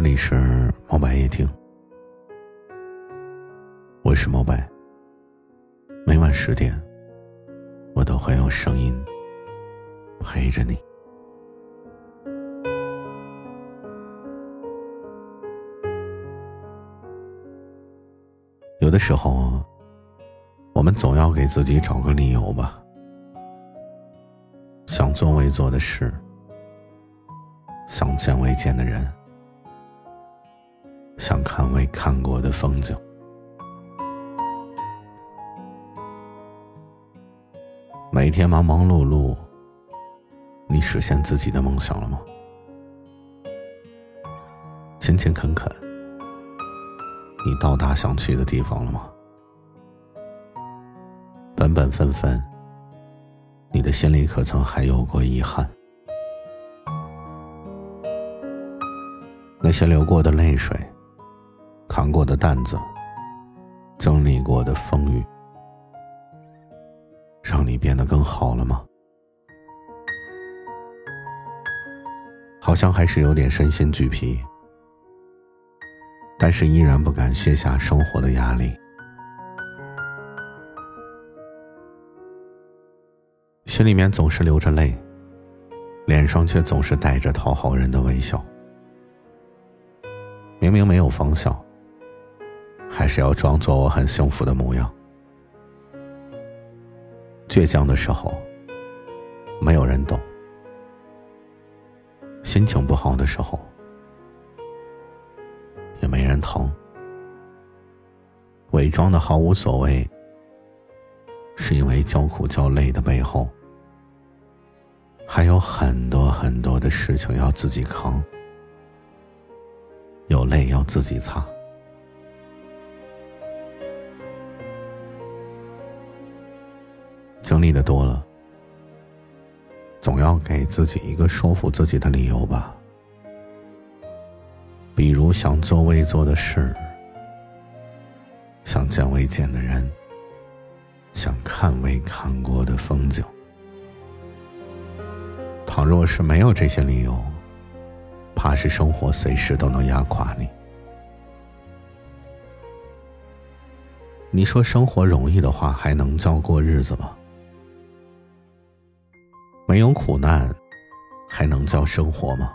这里是猫白夜听，我是猫白。每晚十点，我都会用声音陪着你。有的时候，我们总要给自己找个理由吧，想做未做的事，想见未见的人。想看未看过的风景。每天忙忙碌碌，你实现自己的梦想了吗？勤勤恳恳，你到达想去的地方了吗？本本分分，你的心里可曾还有过遗憾？那些流过的泪水。扛过的担子，经历过的风雨，让你变得更好了吗？好像还是有点身心俱疲，但是依然不敢卸下生活的压力，心里面总是流着泪，脸上却总是带着讨好人的微笑，明明没有方向。是要装作我很幸福的模样。倔强的时候，没有人懂；心情不好的时候，也没人疼。伪装的毫无所谓，是因为叫苦叫累的背后，还有很多很多的事情要自己扛，有泪要自己擦。经历的多了，总要给自己一个说服自己的理由吧。比如想做未做的事，想见未见的人，想看未看过的风景。倘若是没有这些理由，怕是生活随时都能压垮你。你说生活容易的话，还能叫过日子吗？没有苦难，还能叫生活吗？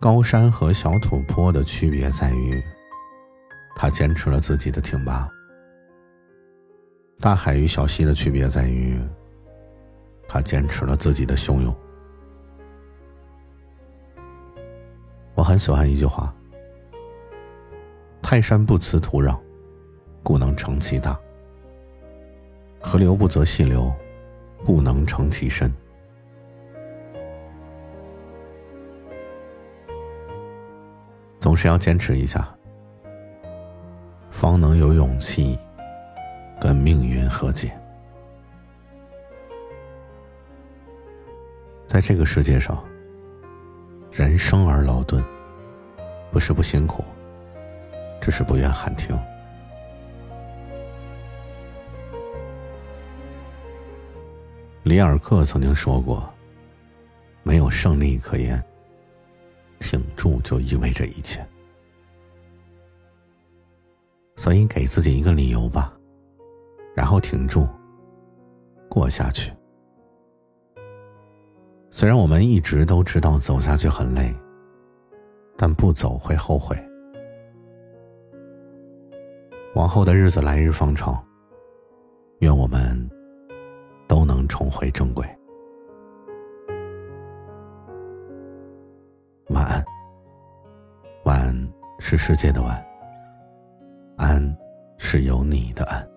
高山和小土坡的区别在于，他坚持了自己的挺拔；大海与小溪的区别在于，他坚持了自己的汹涌。我很喜欢一句话：“泰山不辞土壤，故能成其大；河流不择细流。”不能成其身，总是要坚持一下，方能有勇气跟命运和解。在这个世界上，人生而劳顿，不是不辛苦，只是不愿喊停。里尔克曾经说过：“没有胜利可言，挺住就意味着一切。”所以给自己一个理由吧，然后挺住，过下去。虽然我们一直都知道走下去很累，但不走会后悔。往后的日子来日方长，愿我们。重回正轨。晚安。晚是世界的晚，安是有你的安。